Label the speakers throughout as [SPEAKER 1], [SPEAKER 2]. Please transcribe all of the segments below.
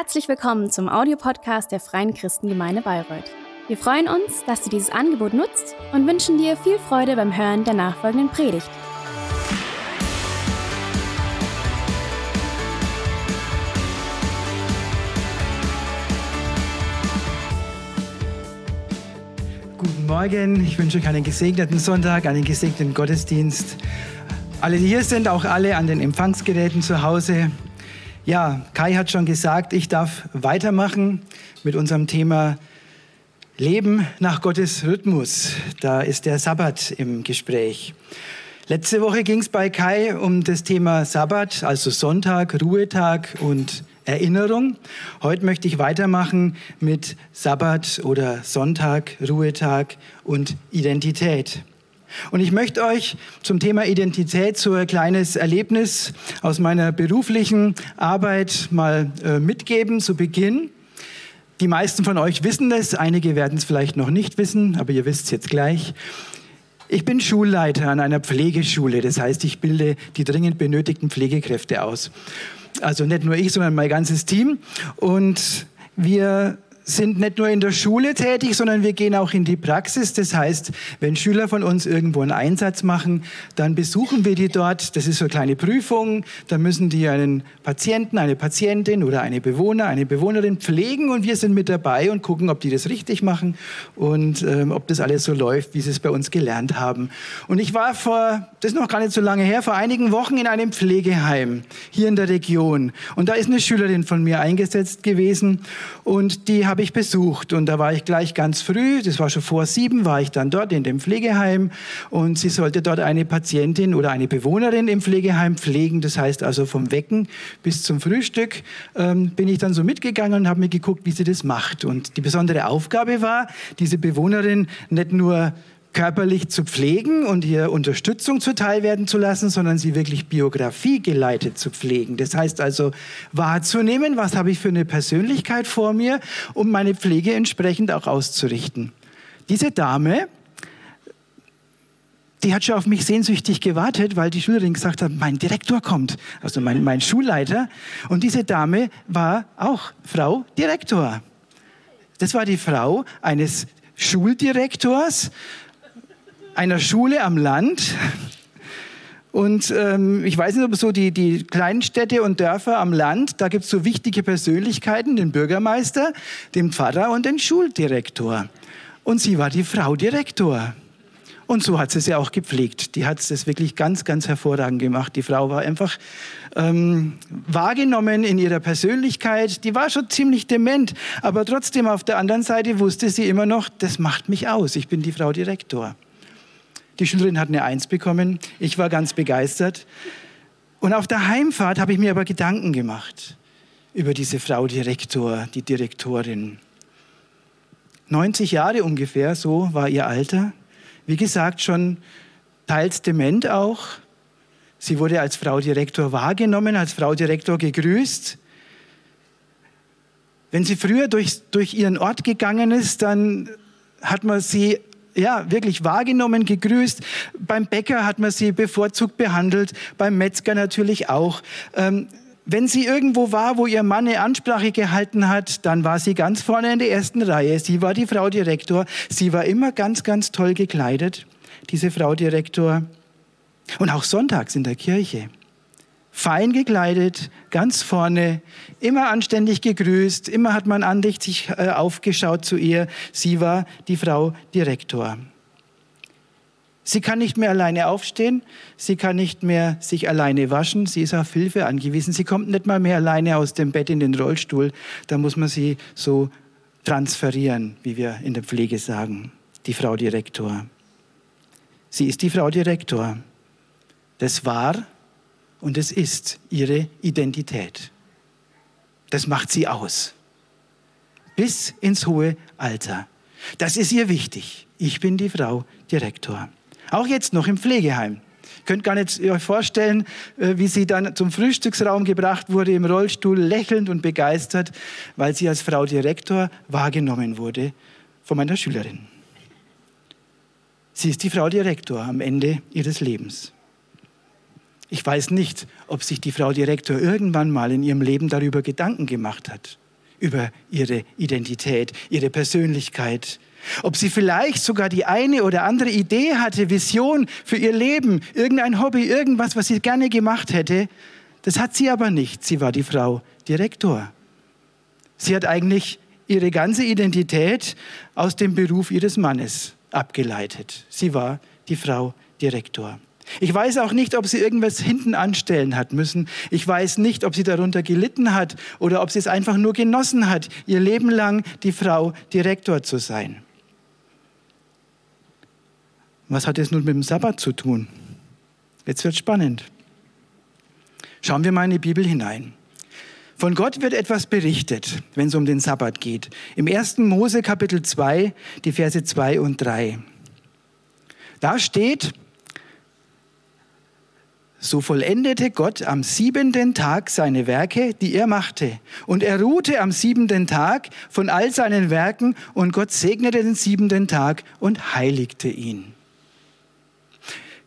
[SPEAKER 1] Herzlich willkommen zum Audiopodcast der Freien Christengemeinde Bayreuth. Wir freuen uns, dass du dieses Angebot nutzt und wünschen dir viel Freude beim Hören der nachfolgenden Predigt.
[SPEAKER 2] Guten Morgen, ich wünsche euch einen gesegneten Sonntag, einen gesegneten Gottesdienst. Alle, die hier sind, auch alle an den Empfangsgeräten zu Hause. Ja, Kai hat schon gesagt, ich darf weitermachen mit unserem Thema Leben nach Gottes Rhythmus. Da ist der Sabbat im Gespräch. Letzte Woche ging es bei Kai um das Thema Sabbat, also Sonntag, Ruhetag und Erinnerung. Heute möchte ich weitermachen mit Sabbat oder Sonntag, Ruhetag und Identität. Und ich möchte euch zum Thema Identität so ein kleines Erlebnis aus meiner beruflichen Arbeit mal äh, mitgeben zu Beginn. Die meisten von euch wissen es, einige werden es vielleicht noch nicht wissen, aber ihr wisst es jetzt gleich. Ich bin Schulleiter an einer Pflegeschule, das heißt, ich bilde die dringend benötigten Pflegekräfte aus. Also nicht nur ich, sondern mein ganzes Team. Und wir sind nicht nur in der Schule tätig, sondern wir gehen auch in die Praxis. Das heißt, wenn Schüler von uns irgendwo einen Einsatz machen, dann besuchen wir die dort. Das ist so eine kleine Prüfung. Da müssen die einen Patienten, eine Patientin oder eine Bewohner, eine Bewohnerin pflegen und wir sind mit dabei und gucken, ob die das richtig machen und ähm, ob das alles so läuft, wie sie es bei uns gelernt haben. Und ich war vor, das ist noch gar nicht so lange her, vor einigen Wochen in einem Pflegeheim hier in der Region. Und da ist eine Schülerin von mir eingesetzt gewesen und die habe habe ich besucht und da war ich gleich ganz früh, das war schon vor sieben, war ich dann dort in dem Pflegeheim und sie sollte dort eine Patientin oder eine Bewohnerin im Pflegeheim pflegen. Das heißt also vom Wecken bis zum Frühstück ähm, bin ich dann so mitgegangen und habe mir geguckt, wie sie das macht. Und die besondere Aufgabe war, diese Bewohnerin nicht nur körperlich zu pflegen und ihr Unterstützung zuteil werden zu lassen, sondern sie wirklich Biografie geleitet zu pflegen. Das heißt also wahrzunehmen, was habe ich für eine Persönlichkeit vor mir, um meine Pflege entsprechend auch auszurichten. Diese Dame, die hat schon auf mich sehnsüchtig gewartet, weil die Schülerin gesagt hat, mein Direktor kommt, also mein, mein Schulleiter. Und diese Dame war auch Frau Direktor. Das war die Frau eines Schuldirektors einer Schule am Land. Und ähm, ich weiß nicht, ob so die, die kleinen Städte und Dörfer am Land, da gibt es so wichtige Persönlichkeiten, den Bürgermeister, den Pfarrer und den Schuldirektor. Und sie war die Frau Direktor. Und so hat sie sie auch gepflegt. Die hat es wirklich ganz, ganz hervorragend gemacht. Die Frau war einfach ähm, wahrgenommen in ihrer Persönlichkeit. Die war schon ziemlich dement, aber trotzdem auf der anderen Seite wusste sie immer noch, das macht mich aus. Ich bin die Frau Direktor. Die Schülerin hat eine Eins bekommen. Ich war ganz begeistert. Und auf der Heimfahrt habe ich mir aber Gedanken gemacht über diese Frau Direktor, die Direktorin. 90 Jahre ungefähr, so war ihr Alter. Wie gesagt, schon teils dement auch. Sie wurde als Frau Direktor wahrgenommen, als Frau Direktor gegrüßt. Wenn sie früher durch, durch ihren Ort gegangen ist, dann hat man sie ja, wirklich wahrgenommen, gegrüßt. Beim Bäcker hat man sie bevorzugt behandelt, beim Metzger natürlich auch. Ähm, wenn sie irgendwo war, wo ihr Mann eine Ansprache gehalten hat, dann war sie ganz vorne in der ersten Reihe. Sie war die Frau Direktor. Sie war immer ganz, ganz toll gekleidet, diese Frau Direktor. Und auch sonntags in der Kirche fein gekleidet, ganz vorne, immer anständig gegrüßt, immer hat man andächtig äh, aufgeschaut zu ihr. Sie war die Frau Direktor. Sie kann nicht mehr alleine aufstehen, sie kann nicht mehr sich alleine waschen, sie ist auf Hilfe angewiesen, sie kommt nicht mal mehr alleine aus dem Bett in den Rollstuhl, da muss man sie so transferieren, wie wir in der Pflege sagen, die Frau Direktor. Sie ist die Frau Direktor. Das war und es ist ihre Identität. Das macht sie aus. Bis ins hohe Alter. Das ist ihr wichtig. Ich bin die Frau Direktor. Auch jetzt noch im Pflegeheim. Ihr könnt gar nicht euch vorstellen, äh, wie sie dann zum Frühstücksraum gebracht wurde, im Rollstuhl, lächelnd und begeistert, weil sie als Frau Direktor wahrgenommen wurde von meiner Schülerin. Sie ist die Frau Direktor am Ende ihres Lebens. Ich weiß nicht, ob sich die Frau Direktor irgendwann mal in ihrem Leben darüber Gedanken gemacht hat. über ihre Identität, ihre Persönlichkeit. Ob sie vielleicht sogar die eine oder andere Idee hatte, Vision für ihr Leben, irgendein Hobby, irgendwas, was sie gerne gemacht hätte, das hat sie aber nicht. Sie war die Frau Direktor. Sie hat eigentlich ihre ganze Identität aus dem Beruf ihres Mannes abgeleitet. Sie war die Frau Direktor. Ich weiß auch nicht, ob sie irgendwas hinten anstellen hat müssen. Ich weiß nicht, ob sie darunter gelitten hat oder ob sie es einfach nur genossen hat, ihr Leben lang die Frau Direktor zu sein. Was hat es nun mit dem Sabbat zu tun? Jetzt wird spannend. Schauen wir mal in die Bibel hinein. Von Gott wird etwas berichtet, wenn es um den Sabbat geht. Im 1. Mose Kapitel 2, die Verse 2 und 3. Da steht, so vollendete Gott am siebenten Tag seine Werke, die er machte. Und er ruhte am siebenten Tag von all seinen Werken und Gott segnete den siebenten Tag und heiligte ihn.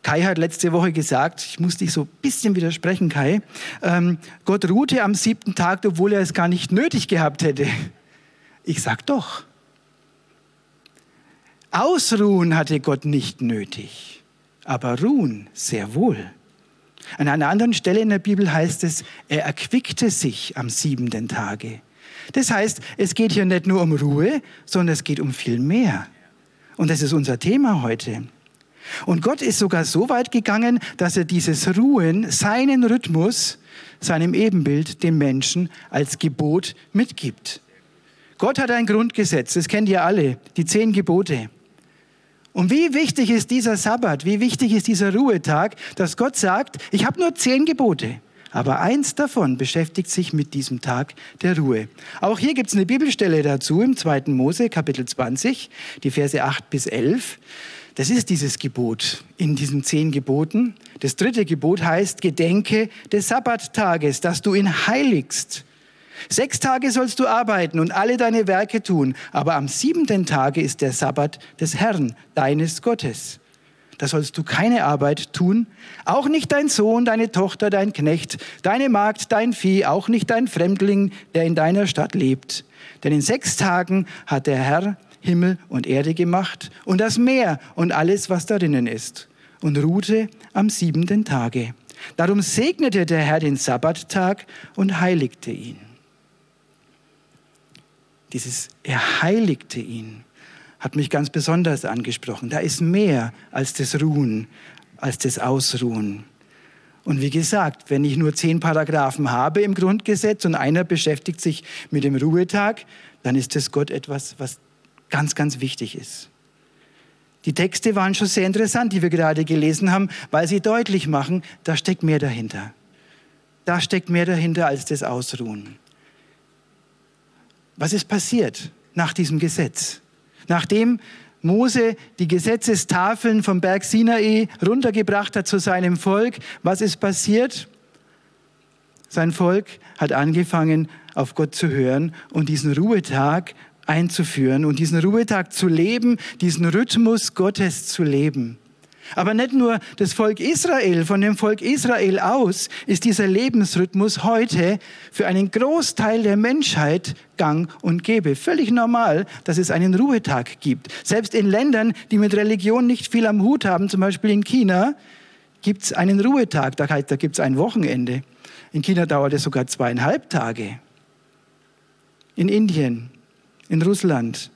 [SPEAKER 2] Kai hat letzte Woche gesagt, ich muss dich so ein bisschen widersprechen, Kai, ähm, Gott ruhte am siebten Tag, obwohl er es gar nicht nötig gehabt hätte. Ich sag doch. Ausruhen hatte Gott nicht nötig, aber ruhen sehr wohl. An einer anderen Stelle in der Bibel heißt es, er erquickte sich am siebenten Tage. Das heißt, es geht hier nicht nur um Ruhe, sondern es geht um viel mehr. Und das ist unser Thema heute. Und Gott ist sogar so weit gegangen, dass er dieses Ruhen, seinen Rhythmus, seinem Ebenbild, dem Menschen als Gebot mitgibt. Gott hat ein Grundgesetz, das kennt ihr alle, die zehn Gebote. Und wie wichtig ist dieser Sabbat, wie wichtig ist dieser Ruhetag, dass Gott sagt, ich habe nur zehn Gebote. Aber eins davon beschäftigt sich mit diesem Tag der Ruhe. Auch hier gibt es eine Bibelstelle dazu im 2. Mose, Kapitel 20, die Verse 8 bis 11. Das ist dieses Gebot in diesen zehn Geboten. Das dritte Gebot heißt, gedenke des Sabbattages, dass du ihn heiligst. Sechs Tage sollst du arbeiten und alle deine Werke tun, aber am siebenten Tage ist der Sabbat des Herrn, deines Gottes. Da sollst du keine Arbeit tun, auch nicht dein Sohn, deine Tochter, dein Knecht, deine Magd, dein Vieh, auch nicht dein Fremdling, der in deiner Stadt lebt. Denn in sechs Tagen hat der Herr Himmel und Erde gemacht und das Meer und alles, was darinnen ist, und ruhte am siebenten Tage. Darum segnete der Herr den Sabbattag und heiligte ihn. Dieses Er heiligte ihn hat mich ganz besonders angesprochen. Da ist mehr als das Ruhen, als das Ausruhen. Und wie gesagt, wenn ich nur zehn Paragraphen habe im Grundgesetz und einer beschäftigt sich mit dem Ruhetag, dann ist das Gott etwas, was ganz, ganz wichtig ist. Die Texte waren schon sehr interessant, die wir gerade gelesen haben, weil sie deutlich machen, da steckt mehr dahinter. Da steckt mehr dahinter als das Ausruhen. Was ist passiert nach diesem Gesetz? Nachdem Mose die Gesetzestafeln vom Berg Sinai runtergebracht hat zu seinem Volk, was ist passiert? Sein Volk hat angefangen, auf Gott zu hören und diesen Ruhetag einzuführen und diesen Ruhetag zu leben, diesen Rhythmus Gottes zu leben. Aber nicht nur das Volk Israel, von dem Volk Israel aus ist dieser Lebensrhythmus heute für einen Großteil der Menschheit gang und gäbe. Völlig normal, dass es einen Ruhetag gibt. Selbst in Ländern, die mit Religion nicht viel am Hut haben, zum Beispiel in China, gibt es einen Ruhetag, da, da gibt es ein Wochenende. In China dauert es sogar zweieinhalb Tage. In Indien, in Russland,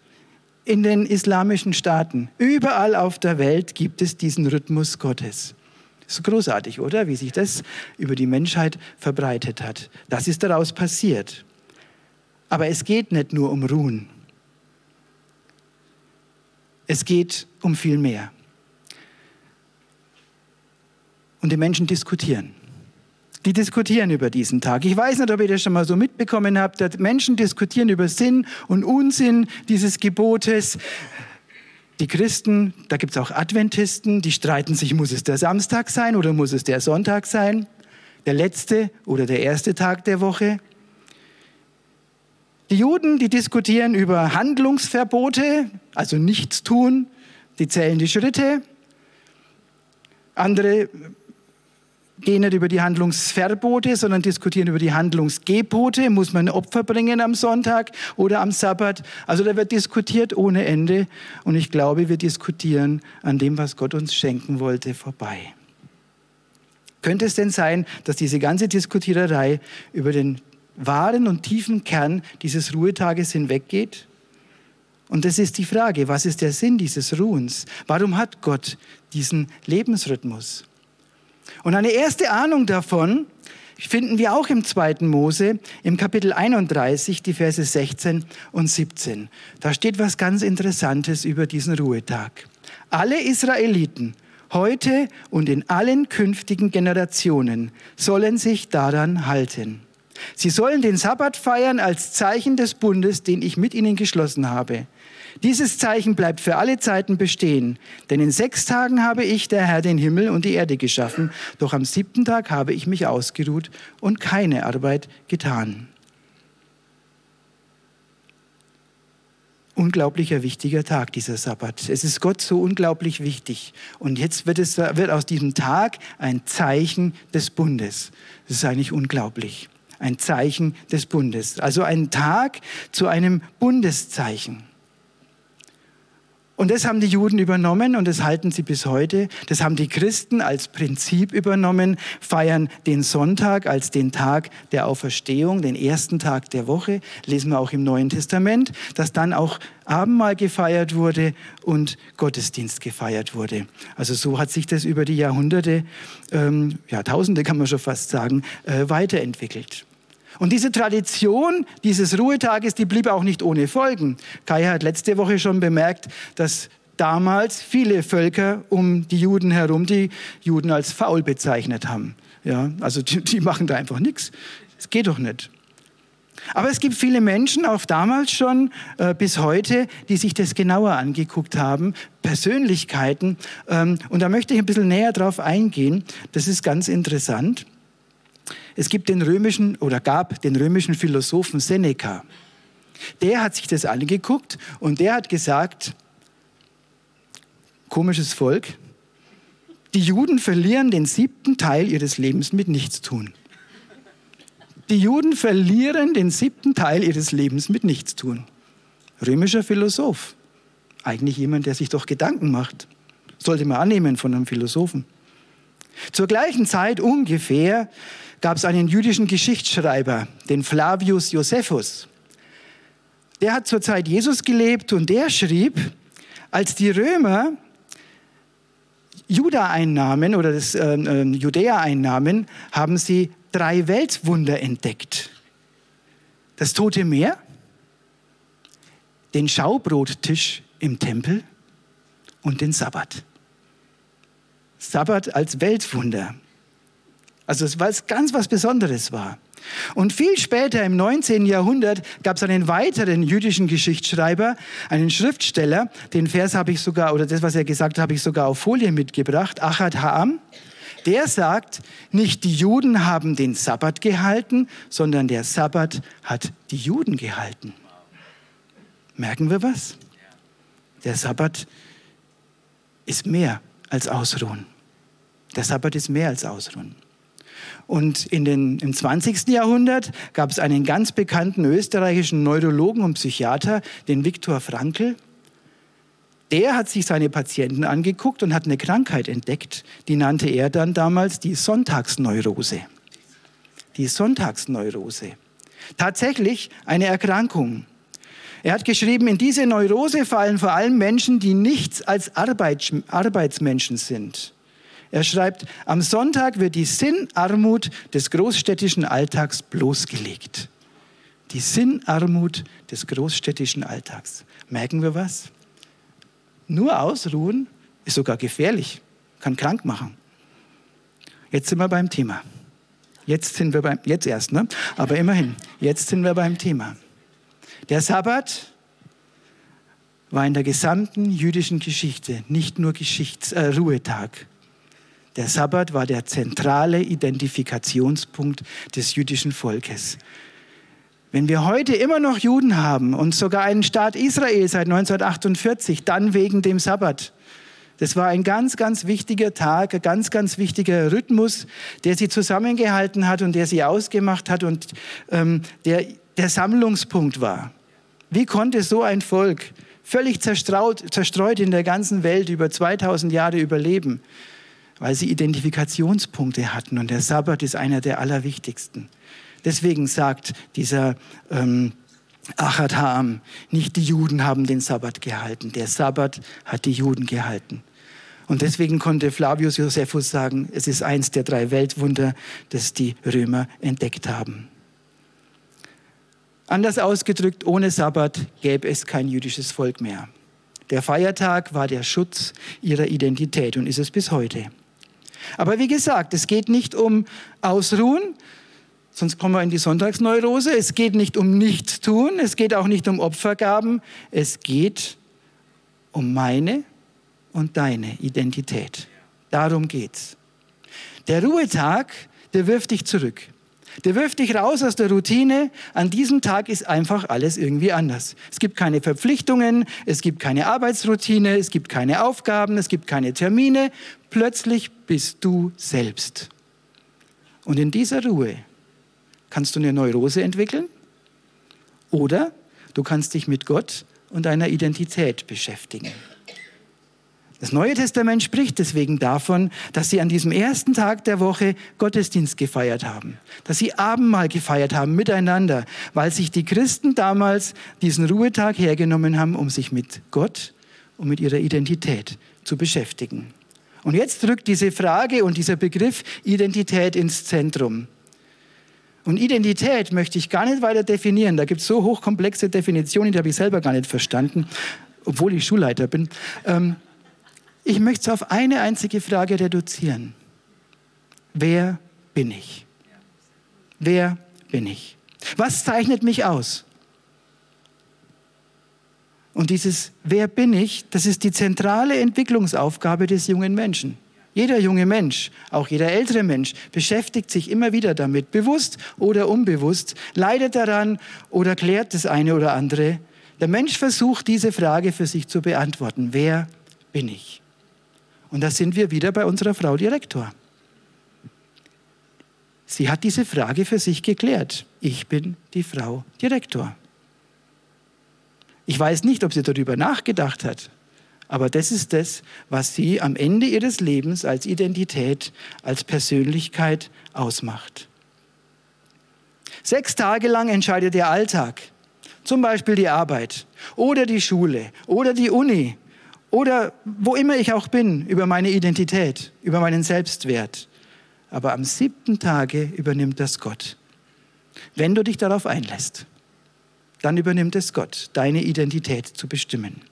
[SPEAKER 2] in den islamischen Staaten, überall auf der Welt gibt es diesen Rhythmus Gottes. Das ist großartig, oder? Wie sich das über die Menschheit verbreitet hat. Das ist daraus passiert. Aber es geht nicht nur um Ruhen. Es geht um viel mehr. Und die Menschen diskutieren die diskutieren über diesen Tag. Ich weiß nicht, ob ihr das schon mal so mitbekommen habt, dass Menschen diskutieren über Sinn und Unsinn dieses Gebotes. Die Christen, da gibt es auch Adventisten, die streiten sich, muss es der Samstag sein oder muss es der Sonntag sein? Der letzte oder der erste Tag der Woche? Die Juden, die diskutieren über Handlungsverbote, also nichts tun, die zählen die Schritte. Andere gehen nicht über die Handlungsverbote, sondern diskutieren über die Handlungsgebote. Muss man Opfer bringen am Sonntag oder am Sabbat? Also da wird diskutiert ohne Ende. Und ich glaube, wir diskutieren an dem, was Gott uns schenken wollte, vorbei. Könnte es denn sein, dass diese ganze Diskutiererei über den wahren und tiefen Kern dieses Ruhetages hinweggeht? Und das ist die Frage, was ist der Sinn dieses Ruhens? Warum hat Gott diesen Lebensrhythmus? Und eine erste Ahnung davon finden wir auch im zweiten Mose, im Kapitel 31, die Verse 16 und 17. Da steht was ganz Interessantes über diesen Ruhetag. Alle Israeliten heute und in allen künftigen Generationen sollen sich daran halten. Sie sollen den Sabbat feiern als Zeichen des Bundes, den ich mit ihnen geschlossen habe. Dieses Zeichen bleibt für alle Zeiten bestehen, denn in sechs Tagen habe ich, der Herr, den Himmel und die Erde geschaffen, doch am siebten Tag habe ich mich ausgeruht und keine Arbeit getan. Unglaublicher wichtiger Tag, dieser Sabbat. Es ist Gott so unglaublich wichtig. Und jetzt wird, es, wird aus diesem Tag ein Zeichen des Bundes. Das ist eigentlich unglaublich. Ein Zeichen des Bundes. Also ein Tag zu einem Bundeszeichen. Und das haben die Juden übernommen und das halten sie bis heute. Das haben die Christen als Prinzip übernommen, feiern den Sonntag als den Tag der Auferstehung, den ersten Tag der Woche. Lesen wir auch im Neuen Testament, dass dann auch Abendmahl gefeiert wurde und Gottesdienst gefeiert wurde. Also so hat sich das über die Jahrhunderte, ähm, Jahrtausende kann man schon fast sagen, äh, weiterentwickelt. Und diese Tradition dieses Ruhetages, die blieb auch nicht ohne Folgen. Kai hat letzte Woche schon bemerkt, dass damals viele Völker um die Juden herum die Juden als faul bezeichnet haben. Ja, also die, die machen da einfach nichts. Es geht doch nicht. Aber es gibt viele Menschen, auch damals schon äh, bis heute, die sich das genauer angeguckt haben, Persönlichkeiten. Ähm, und da möchte ich ein bisschen näher drauf eingehen. Das ist ganz interessant. Es gibt den römischen oder gab den römischen Philosophen Seneca. Der hat sich das angeguckt und der hat gesagt, komisches Volk, die Juden verlieren den siebten Teil ihres Lebens mit Nichtstun. Die Juden verlieren den siebten Teil ihres Lebens mit Nichtstun. Römischer Philosoph. Eigentlich jemand, der sich doch Gedanken macht. Sollte man annehmen von einem Philosophen. Zur gleichen Zeit ungefähr gab es einen jüdischen Geschichtsschreiber, den Flavius Josephus. Der hat zur Zeit Jesus gelebt und der schrieb, als die Römer Juda einnahmen oder das äh, Judäa einnahmen, haben sie drei Weltwunder entdeckt. Das Tote Meer, den Schaubrottisch im Tempel und den Sabbat. Sabbat als Weltwunder. Also weil es ganz was Besonderes war. Und viel später im 19. Jahrhundert gab es einen weiteren jüdischen Geschichtsschreiber, einen Schriftsteller, den Vers habe ich sogar, oder das, was er gesagt hat, habe ich sogar auf Folie mitgebracht, Achat Ha'am. Der sagt, nicht die Juden haben den Sabbat gehalten, sondern der Sabbat hat die Juden gehalten. Merken wir was? Der Sabbat ist mehr als Ausruhen. Der Sabbat ist mehr als Ausruhen. Und in den, im 20. Jahrhundert gab es einen ganz bekannten österreichischen Neurologen und Psychiater, den Viktor Frankl. Der hat sich seine Patienten angeguckt und hat eine Krankheit entdeckt, die nannte er dann damals die Sonntagsneurose. Die Sonntagsneurose. Tatsächlich eine Erkrankung. Er hat geschrieben, in diese Neurose fallen vor allem Menschen, die nichts als Arbeitsmenschen sind. Er schreibt, am Sonntag wird die Sinnarmut des großstädtischen Alltags bloßgelegt. Die Sinnarmut des großstädtischen Alltags. Merken wir was? Nur ausruhen ist sogar gefährlich, kann krank machen. Jetzt sind wir beim Thema. Jetzt sind wir beim, jetzt erst, ne? Aber immerhin, jetzt sind wir beim Thema. Der Sabbat war in der gesamten jüdischen Geschichte nicht nur Geschichts äh, Ruhetag, der Sabbat war der zentrale Identifikationspunkt des jüdischen Volkes. Wenn wir heute immer noch Juden haben und sogar einen Staat Israel seit 1948, dann wegen dem Sabbat, Das war ein ganz, ganz wichtiger Tag, ein ganz, ganz wichtiger Rhythmus, der sie zusammengehalten hat und der sie ausgemacht hat und ähm, der der Sammlungspunkt war. Wie konnte so ein Volk völlig zerstreut, zerstreut in der ganzen Welt über 2000 Jahre überleben? Weil sie Identifikationspunkte hatten und der Sabbat ist einer der allerwichtigsten. Deswegen sagt dieser ähm, Achatam, nicht die Juden haben den Sabbat gehalten, der Sabbat hat die Juden gehalten. Und deswegen konnte Flavius Josephus sagen, es ist eins der drei Weltwunder, das die Römer entdeckt haben. Anders ausgedrückt, ohne Sabbat gäbe es kein jüdisches Volk mehr. Der Feiertag war der Schutz ihrer Identität und ist es bis heute. Aber wie gesagt, es geht nicht um Ausruhen, sonst kommen wir in die Sonntagsneurose. Es geht nicht um Nichttun, es geht auch nicht um Opfergaben, es geht um meine und deine Identität. Darum geht's. Der Ruhetag, der wirft dich zurück. Der wirft dich raus aus der Routine. An diesem Tag ist einfach alles irgendwie anders. Es gibt keine Verpflichtungen, es gibt keine Arbeitsroutine, es gibt keine Aufgaben, es gibt keine Termine. Plötzlich bist du selbst. Und in dieser Ruhe kannst du eine Neurose entwickeln oder du kannst dich mit Gott und deiner Identität beschäftigen. Das Neue Testament spricht deswegen davon, dass sie an diesem ersten Tag der Woche Gottesdienst gefeiert haben, dass sie Abendmahl gefeiert haben miteinander, weil sich die Christen damals diesen Ruhetag hergenommen haben, um sich mit Gott und mit ihrer Identität zu beschäftigen. Und jetzt rückt diese Frage und dieser Begriff Identität ins Zentrum. Und Identität möchte ich gar nicht weiter definieren. Da gibt es so hochkomplexe Definitionen, die habe ich selber gar nicht verstanden, obwohl ich Schulleiter bin. Ähm, ich möchte es auf eine einzige Frage reduzieren. Wer bin ich? Wer bin ich? Was zeichnet mich aus? Und dieses Wer bin ich, das ist die zentrale Entwicklungsaufgabe des jungen Menschen. Jeder junge Mensch, auch jeder ältere Mensch, beschäftigt sich immer wieder damit, bewusst oder unbewusst, leidet daran oder klärt das eine oder andere. Der Mensch versucht, diese Frage für sich zu beantworten. Wer bin ich? Und da sind wir wieder bei unserer Frau Direktor. Sie hat diese Frage für sich geklärt. Ich bin die Frau Direktor. Ich weiß nicht, ob sie darüber nachgedacht hat, aber das ist das, was sie am Ende ihres Lebens als Identität, als Persönlichkeit ausmacht. Sechs Tage lang entscheidet der Alltag, zum Beispiel die Arbeit oder die Schule oder die Uni oder wo immer ich auch bin, über meine Identität, über meinen Selbstwert. Aber am siebten Tage übernimmt das Gott. Wenn du dich darauf einlässt, dann übernimmt es Gott, deine Identität zu bestimmen.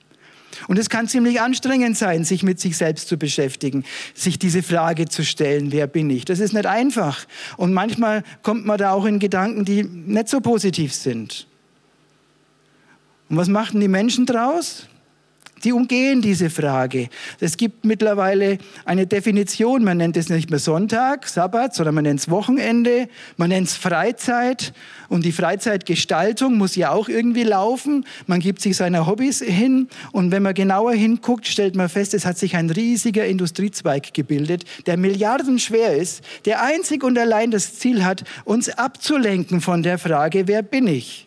[SPEAKER 2] Und es kann ziemlich anstrengend sein, sich mit sich selbst zu beschäftigen, sich diese Frage zu stellen, wer bin ich? Das ist nicht einfach. Und manchmal kommt man da auch in Gedanken, die nicht so positiv sind. Und was machten die Menschen draus? Die umgehen diese Frage. Es gibt mittlerweile eine Definition, man nennt es nicht mehr Sonntag, Sabbat, sondern man nennt es Wochenende, man nennt es Freizeit und die Freizeitgestaltung muss ja auch irgendwie laufen. Man gibt sich seine Hobbys hin und wenn man genauer hinguckt, stellt man fest, es hat sich ein riesiger Industriezweig gebildet, der milliardenschwer ist, der einzig und allein das Ziel hat, uns abzulenken von der Frage, wer bin ich?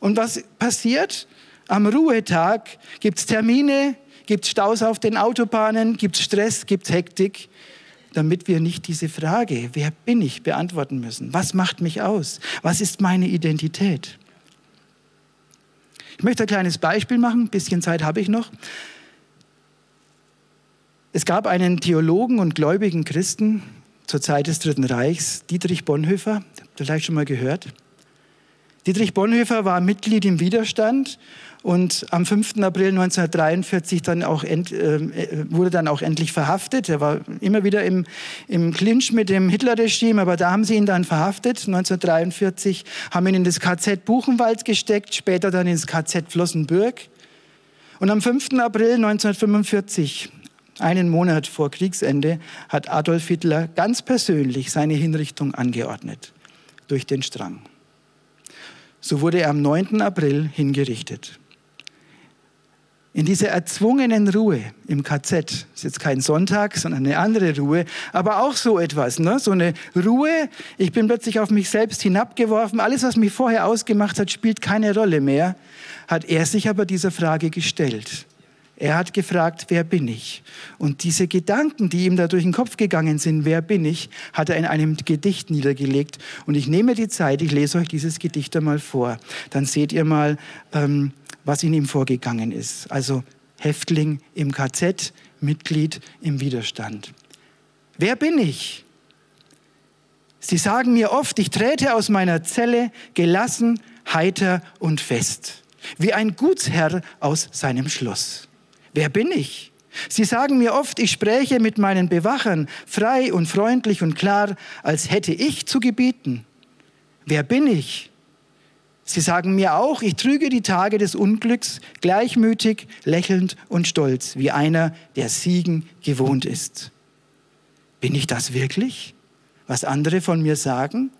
[SPEAKER 2] Und was passiert? Am Ruhetag gibt es Termine, gibt es Staus auf den Autobahnen, gibt es Stress, gibt es Hektik, damit wir nicht diese Frage, wer bin ich, beantworten müssen. Was macht mich aus? Was ist meine Identität? Ich möchte ein kleines Beispiel machen, ein bisschen Zeit habe ich noch. Es gab einen Theologen und gläubigen Christen zur Zeit des Dritten Reichs, Dietrich Bonhoeffer, vielleicht schon mal gehört. Dietrich Bonhoeffer war Mitglied im Widerstand und am 5. April 1943 dann auch end, äh, wurde dann auch endlich verhaftet. Er war immer wieder im, im Clinch mit dem Hitlerregime, aber da haben sie ihn dann verhaftet, 1943, haben ihn in das KZ Buchenwald gesteckt, später dann ins KZ Flossenbürg. Und am 5. April 1945, einen Monat vor Kriegsende, hat Adolf Hitler ganz persönlich seine Hinrichtung angeordnet durch den Strang. So wurde er am 9. April hingerichtet. In dieser erzwungenen Ruhe im KZ, ist jetzt kein Sonntag, sondern eine andere Ruhe, aber auch so etwas, ne? so eine Ruhe, ich bin plötzlich auf mich selbst hinabgeworfen, alles, was mich vorher ausgemacht hat, spielt keine Rolle mehr, hat er sich aber dieser Frage gestellt. Er hat gefragt, wer bin ich? Und diese Gedanken, die ihm da durch den Kopf gegangen sind, wer bin ich, hat er in einem Gedicht niedergelegt. Und ich nehme die Zeit, ich lese euch dieses Gedicht einmal vor. Dann seht ihr mal, ähm, was in ihm vorgegangen ist. Also Häftling im KZ, Mitglied im Widerstand. Wer bin ich? Sie sagen mir oft, ich trete aus meiner Zelle gelassen, heiter und fest, wie ein Gutsherr aus seinem Schloss. Wer bin ich? Sie sagen mir oft, ich spräche mit meinen Bewachern frei und freundlich und klar, als hätte ich zu gebieten. Wer bin ich? Sie sagen mir auch, ich trüge die Tage des Unglücks gleichmütig, lächelnd und stolz, wie einer, der Siegen gewohnt ist. Bin ich das wirklich, was andere von mir sagen?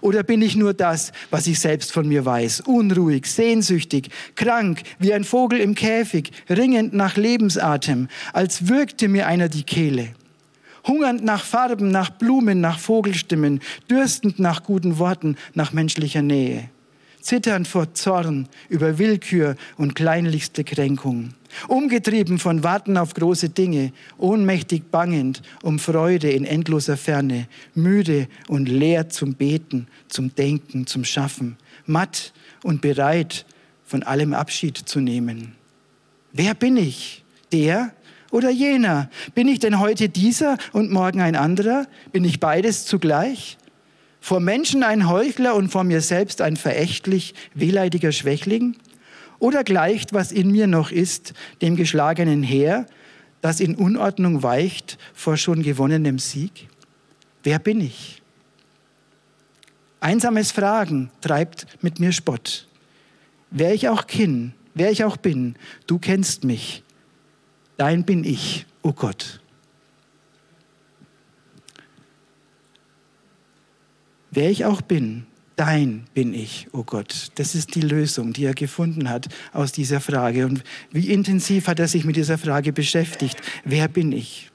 [SPEAKER 2] Oder bin ich nur das, was ich selbst von mir weiß? Unruhig, sehnsüchtig, krank, wie ein Vogel im Käfig, ringend nach Lebensatem, als würgte mir einer die Kehle. Hungernd nach Farben, nach Blumen, nach Vogelstimmen, dürstend nach guten Worten, nach menschlicher Nähe zitternd vor Zorn über Willkür und kleinlichste Kränkung, umgetrieben von Warten auf große Dinge, ohnmächtig bangend um Freude in endloser Ferne, müde und leer zum Beten, zum Denken, zum Schaffen, matt und bereit, von allem Abschied zu nehmen. Wer bin ich? Der oder jener? Bin ich denn heute dieser und morgen ein anderer? Bin ich beides zugleich? Vor Menschen ein Heuchler und vor mir selbst ein verächtlich wehleidiger Schwächling? Oder gleicht, was in mir noch ist, dem geschlagenen Heer, das in Unordnung weicht vor schon gewonnenem Sieg? Wer bin ich? Einsames Fragen treibt mit mir Spott. Wer ich auch kin, wer ich auch bin, du kennst mich. Dein bin ich, o oh Gott. Wer ich auch bin, dein bin ich, o oh Gott. Das ist die Lösung, die er gefunden hat aus dieser Frage. Und wie intensiv hat er sich mit dieser Frage beschäftigt? Wer bin ich?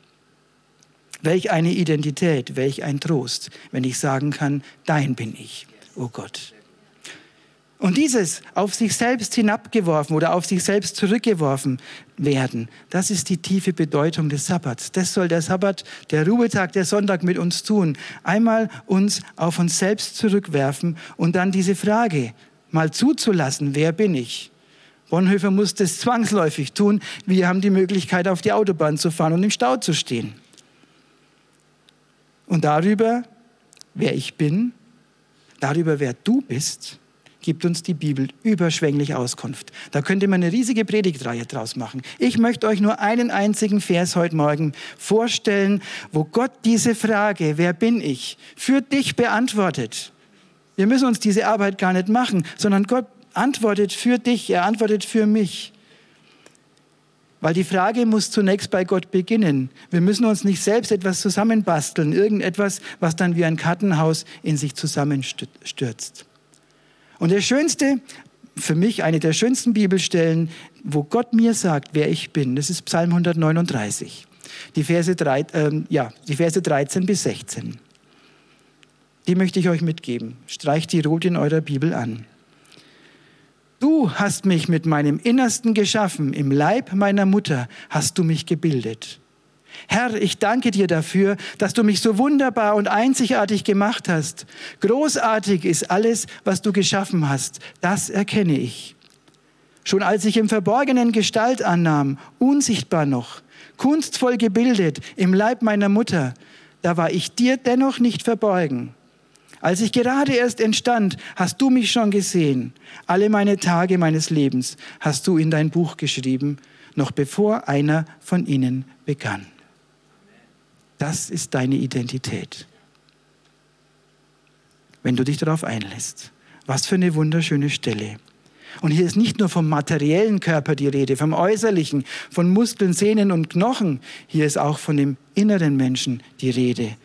[SPEAKER 2] Welch eine Identität, welch ein Trost, wenn ich sagen kann, dein bin ich, o oh Gott. Und dieses auf sich selbst hinabgeworfen oder auf sich selbst zurückgeworfen werden, das ist die tiefe Bedeutung des Sabbats. Das soll der Sabbat, der Ruhetag, der Sonntag mit uns tun. Einmal uns auf uns selbst zurückwerfen und dann diese Frage mal zuzulassen, wer bin ich? Bonhoeffer muss das zwangsläufig tun. Wir haben die Möglichkeit, auf die Autobahn zu fahren und im Stau zu stehen. Und darüber, wer ich bin, darüber, wer du bist, gibt uns die Bibel überschwänglich Auskunft. Da könnte man eine riesige Predigtreihe draus machen. Ich möchte euch nur einen einzigen Vers heute Morgen vorstellen, wo Gott diese Frage, wer bin ich, für dich beantwortet. Wir müssen uns diese Arbeit gar nicht machen, sondern Gott antwortet für dich, er antwortet für mich. Weil die Frage muss zunächst bei Gott beginnen. Wir müssen uns nicht selbst etwas zusammenbasteln, irgendetwas, was dann wie ein Kartenhaus in sich zusammenstürzt. Und der schönste, für mich eine der schönsten Bibelstellen, wo Gott mir sagt, wer ich bin, das ist Psalm 139. Die Verse, drei, äh, ja, die Verse 13 bis 16. Die möchte ich euch mitgeben. Streicht die rot in eurer Bibel an. Du hast mich mit meinem Innersten geschaffen, im Leib meiner Mutter hast du mich gebildet. Herr, ich danke dir dafür, dass du mich so wunderbar und einzigartig gemacht hast. Großartig ist alles, was du geschaffen hast. Das erkenne ich. Schon als ich im Verborgenen Gestalt annahm, unsichtbar noch, kunstvoll gebildet im Leib meiner Mutter, da war ich dir dennoch nicht verborgen. Als ich gerade erst entstand, hast du mich schon gesehen. Alle meine Tage meines Lebens hast du in dein Buch geschrieben, noch bevor einer von ihnen begann. Das ist deine Identität. Wenn du dich darauf einlässt. Was für eine wunderschöne Stelle. Und hier ist nicht nur vom materiellen Körper die Rede, vom äußerlichen, von Muskeln, Sehnen und Knochen. Hier ist auch von dem inneren Menschen die Rede.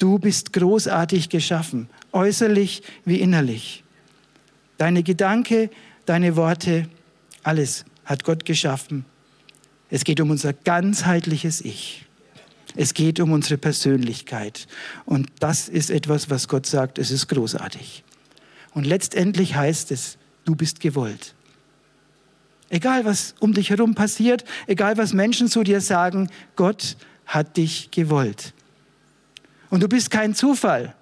[SPEAKER 2] Du bist großartig geschaffen, äußerlich wie innerlich. Deine Gedanken, deine Worte, alles hat Gott geschaffen Es geht um unser ganzheitliches Ich. Es geht um unsere Persönlichkeit. Und das ist etwas, was Gott sagt, es ist großartig. Und letztendlich heißt es, du bist gewollt. Egal, was um dich herum passiert, egal, was Menschen zu dir sagen, Gott hat dich gewollt. Und du bist kein Zufall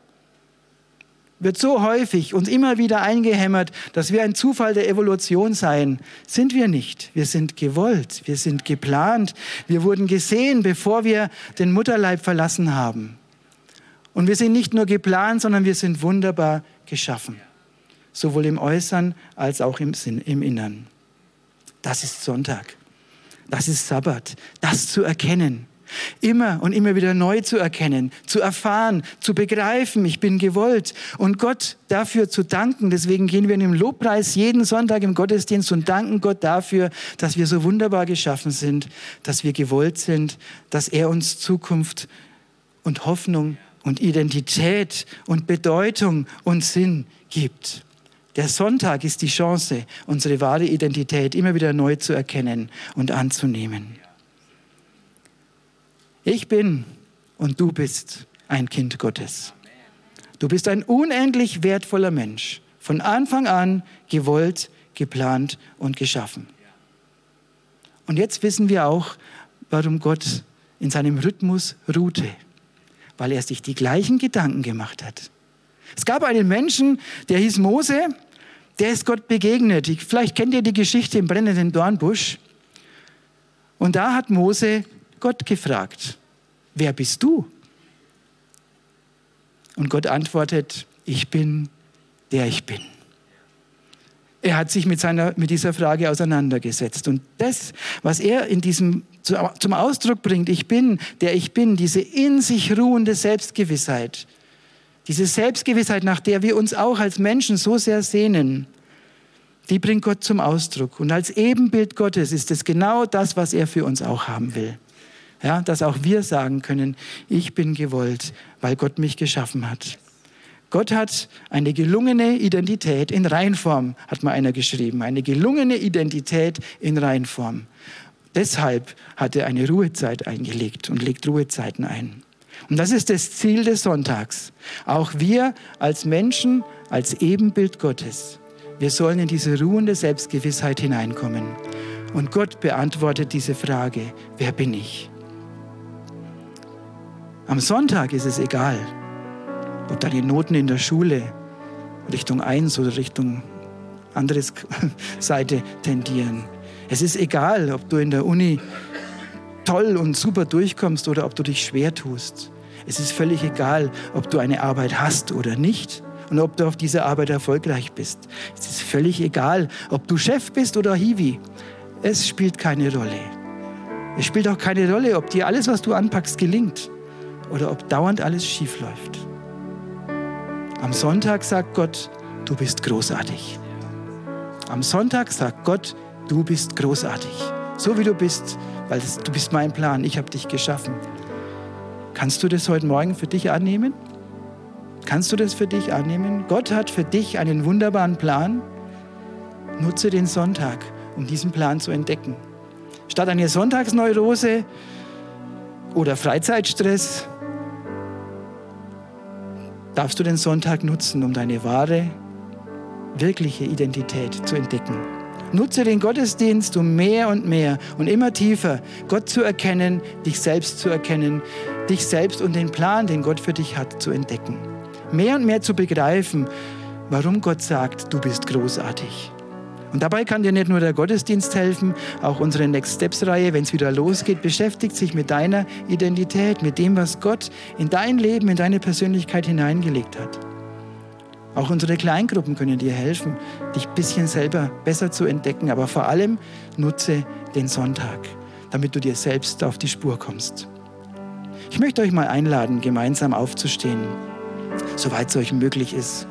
[SPEAKER 2] wird so häufig uns immer wieder eingehämmert, dass wir ein Zufall der Evolution seien. Sind wir nicht. Wir sind gewollt, wir sind geplant, wir wurden gesehen, bevor wir den Mutterleib verlassen haben. Und wir sind nicht nur geplant, sondern wir sind wunderbar geschaffen. Sowohl im Äußeren als auch im, Sinn, im Innern. Das ist Sonntag. Das ist Sabbat. Das zu erkennen immer und immer wieder neu zu erkennen, zu erfahren, zu begreifen, ich bin gewollt und Gott dafür zu danken. Deswegen gehen wir in den Lobpreis jeden Sonntag im Gottesdienst und danken Gott dafür, dass wir so wunderbar geschaffen sind, dass wir gewollt sind, dass er uns Zukunft und Hoffnung und Identität und Bedeutung und Sinn gibt. Der Sonntag ist die Chance, unsere wahre Identität immer wieder neu zu erkennen und anzunehmen. Ich bin und du bist ein Kind Gottes. Du bist ein unendlich wertvoller Mensch, von Anfang an gewollt, geplant und geschaffen. Und jetzt wissen wir auch, warum Gott in seinem Rhythmus ruhte, weil er sich die gleichen Gedanken gemacht hat. Es gab einen Menschen, der hieß Mose, der ist Gott begegnet. Vielleicht kennt ihr die Geschichte im brennenden Dornbusch. Und da hat Mose Gott gefragt, wer bist du? Und Gott antwortet, ich bin, der ich bin. Er hat sich mit, seiner, mit dieser Frage auseinandergesetzt. Und das, was er in diesem, zum Ausdruck bringt, ich bin, der ich bin, diese in sich ruhende Selbstgewissheit, diese Selbstgewissheit, nach der wir uns auch als Menschen so sehr sehnen, die bringt Gott zum Ausdruck. Und als Ebenbild Gottes ist es genau das, was er für uns auch haben will. Ja, dass auch wir sagen können, ich bin gewollt, weil Gott mich geschaffen hat. Gott hat eine gelungene Identität in Reinform, hat mal einer geschrieben, eine gelungene Identität in Reinform. Deshalb hat er eine Ruhezeit eingelegt und legt Ruhezeiten ein. Und das ist das Ziel des Sonntags. Auch wir als Menschen, als Ebenbild Gottes, wir sollen in diese ruhende Selbstgewissheit hineinkommen. Und Gott beantwortet diese Frage, wer bin ich? Am Sonntag ist es egal, ob deine Noten in der Schule Richtung 1 oder Richtung andere Seite tendieren. Es ist egal, ob du in der Uni toll und super durchkommst oder ob du dich schwer tust. Es ist völlig egal, ob du eine Arbeit hast oder nicht und ob du auf dieser Arbeit erfolgreich bist. Es ist völlig egal, ob du Chef bist oder Hiwi. Es spielt keine Rolle. Es spielt auch keine Rolle, ob dir alles, was du anpackst, gelingt oder ob dauernd alles schief läuft. Am Sonntag sagt Gott, du bist großartig. Am Sonntag sagt Gott, du bist großartig. So wie du bist, weil das, du bist mein Plan, ich habe dich geschaffen. Kannst du das heute Morgen für dich annehmen? Kannst du das für dich annehmen? Gott hat für dich einen wunderbaren Plan. Nutze den Sonntag, um diesen Plan zu entdecken. Statt einer Sonntagsneurose oder Freizeitstress darfst du den Sonntag nutzen, um deine wahre, wirkliche Identität zu entdecken. Nutze den Gottesdienst, um mehr und mehr und immer tiefer Gott zu erkennen, dich selbst zu erkennen, dich selbst und den Plan, den Gott für dich hat, zu entdecken. Mehr und mehr zu begreifen, warum Gott sagt, du bist großartig. Und dabei kann dir nicht nur der Gottesdienst helfen, auch unsere Next Steps-Reihe, wenn es wieder losgeht, beschäftigt sich mit deiner Identität, mit dem, was Gott in dein Leben, in deine Persönlichkeit hineingelegt hat. Auch unsere Kleingruppen können dir helfen, dich ein bisschen selber besser zu entdecken, aber vor allem nutze den Sonntag, damit du dir selbst auf die Spur kommst. Ich möchte euch mal einladen, gemeinsam aufzustehen, soweit es euch möglich ist.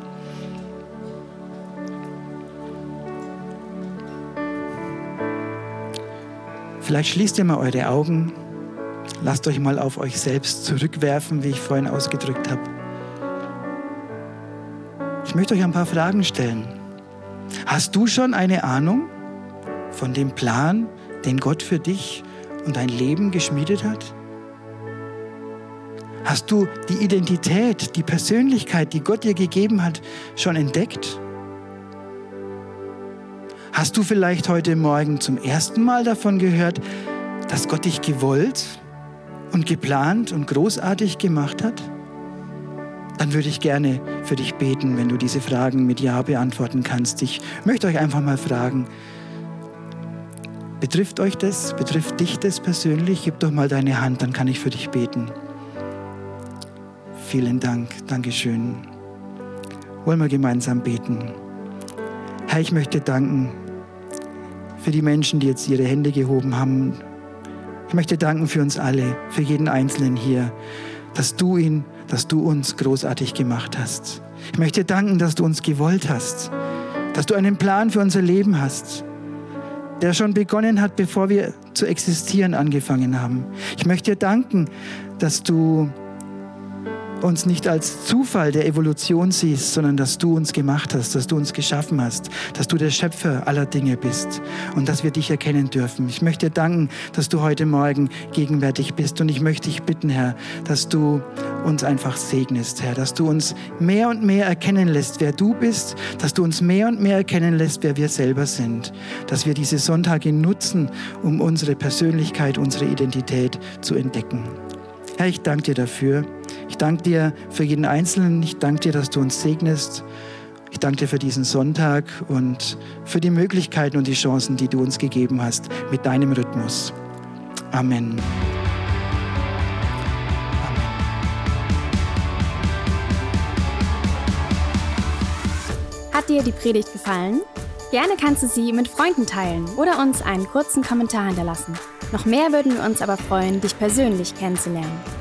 [SPEAKER 2] Vielleicht schließt ihr mal eure Augen. Lasst euch mal auf euch selbst zurückwerfen, wie ich vorhin ausgedrückt habe. Ich möchte euch ein paar Fragen stellen. Hast du schon eine Ahnung von dem Plan, den Gott für dich und dein Leben geschmiedet hat? Hast du die Identität, die Persönlichkeit, die Gott dir gegeben hat, schon entdeckt? Hast du vielleicht heute Morgen zum ersten Mal davon gehört, dass Gott dich gewollt und geplant und großartig gemacht hat? Dann würde ich gerne für dich beten, wenn du diese Fragen mit Ja beantworten kannst. Ich möchte euch einfach mal fragen, betrifft euch das, betrifft dich das persönlich? Gib doch mal deine Hand, dann kann ich für dich beten. Vielen Dank, Dankeschön. Wollen wir gemeinsam beten. Herr, ich möchte danken für die Menschen, die jetzt ihre Hände gehoben haben. Ich möchte danken für uns alle, für jeden Einzelnen hier, dass du ihn, dass du uns großartig gemacht hast. Ich möchte danken, dass du uns gewollt hast, dass du einen Plan für unser Leben hast, der schon begonnen hat, bevor wir zu existieren angefangen haben. Ich möchte dir danken, dass du uns nicht als Zufall der Evolution siehst, sondern dass du uns gemacht hast, dass du uns geschaffen hast, dass du der Schöpfer aller Dinge bist und dass wir dich erkennen dürfen. Ich möchte dir danken, dass du heute Morgen gegenwärtig bist und ich möchte dich bitten, Herr, dass du uns einfach segnest, Herr, dass du uns mehr und mehr erkennen lässt, wer du bist, dass du uns mehr und mehr erkennen lässt, wer wir selber sind, dass wir diese Sonntage nutzen, um unsere Persönlichkeit, unsere Identität zu entdecken. Herr, ich danke dir dafür. Ich danke dir für jeden Einzelnen. Ich danke dir, dass du uns segnest. Ich danke dir für diesen Sonntag und für die Möglichkeiten und die Chancen, die du uns gegeben hast mit deinem Rhythmus. Amen.
[SPEAKER 1] Hat dir die Predigt gefallen? Gerne kannst du sie mit Freunden teilen oder uns einen kurzen Kommentar hinterlassen. Noch mehr würden wir uns aber freuen, dich persönlich kennenzulernen.